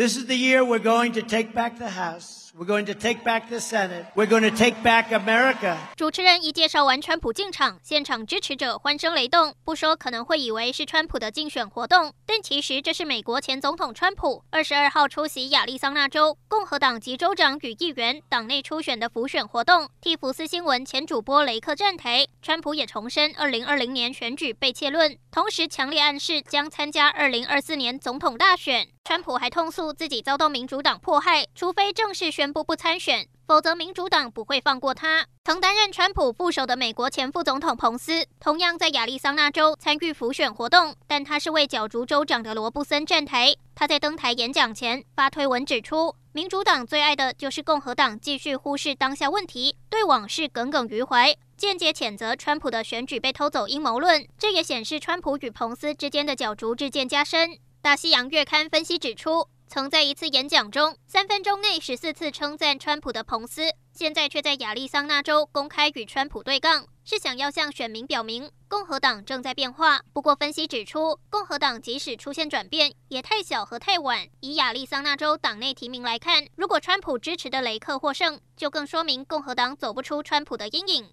This is the year we're going to take back the House. We're going to take back the Senate. We're going to take back America. 主持人一介绍完川普进场，现场支持者欢声雷动。不说可能会以为是川普的竞选活动，但其实这是美国前总统川普二十二号出席亚利桑那州共和党籍州长与议员党内初选的辅选活动，替福斯新闻前主播雷克站台。川普也重申二零二零年选举被窃论，同时强烈暗示将参加二零二四年总统大选。川普还痛诉自己遭到民主党迫害，除非正式宣布不参选，否则民主党不会放过他。曾担任川普副手的美国前副总统彭斯，同样在亚利桑那州参与浮选活动，但他是为角逐州长的罗布森站台。他在登台演讲前发推文指出，民主党最爱的就是共和党继续忽视当下问题，对往事耿耿于怀，间接谴责川普的选举被偷走阴谋论。这也显示川普与彭斯之间的角逐日渐加深。大西洋月刊分析指出，曾在一次演讲中，三分钟内十四次称赞川普的彭斯，现在却在亚利桑那州公开与川普对杠，是想要向选民表明共和党正在变化。不过，分析指出，共和党即使出现转变，也太小和太晚。以亚利桑那州党内提名来看，如果川普支持的雷克获胜，就更说明共和党走不出川普的阴影。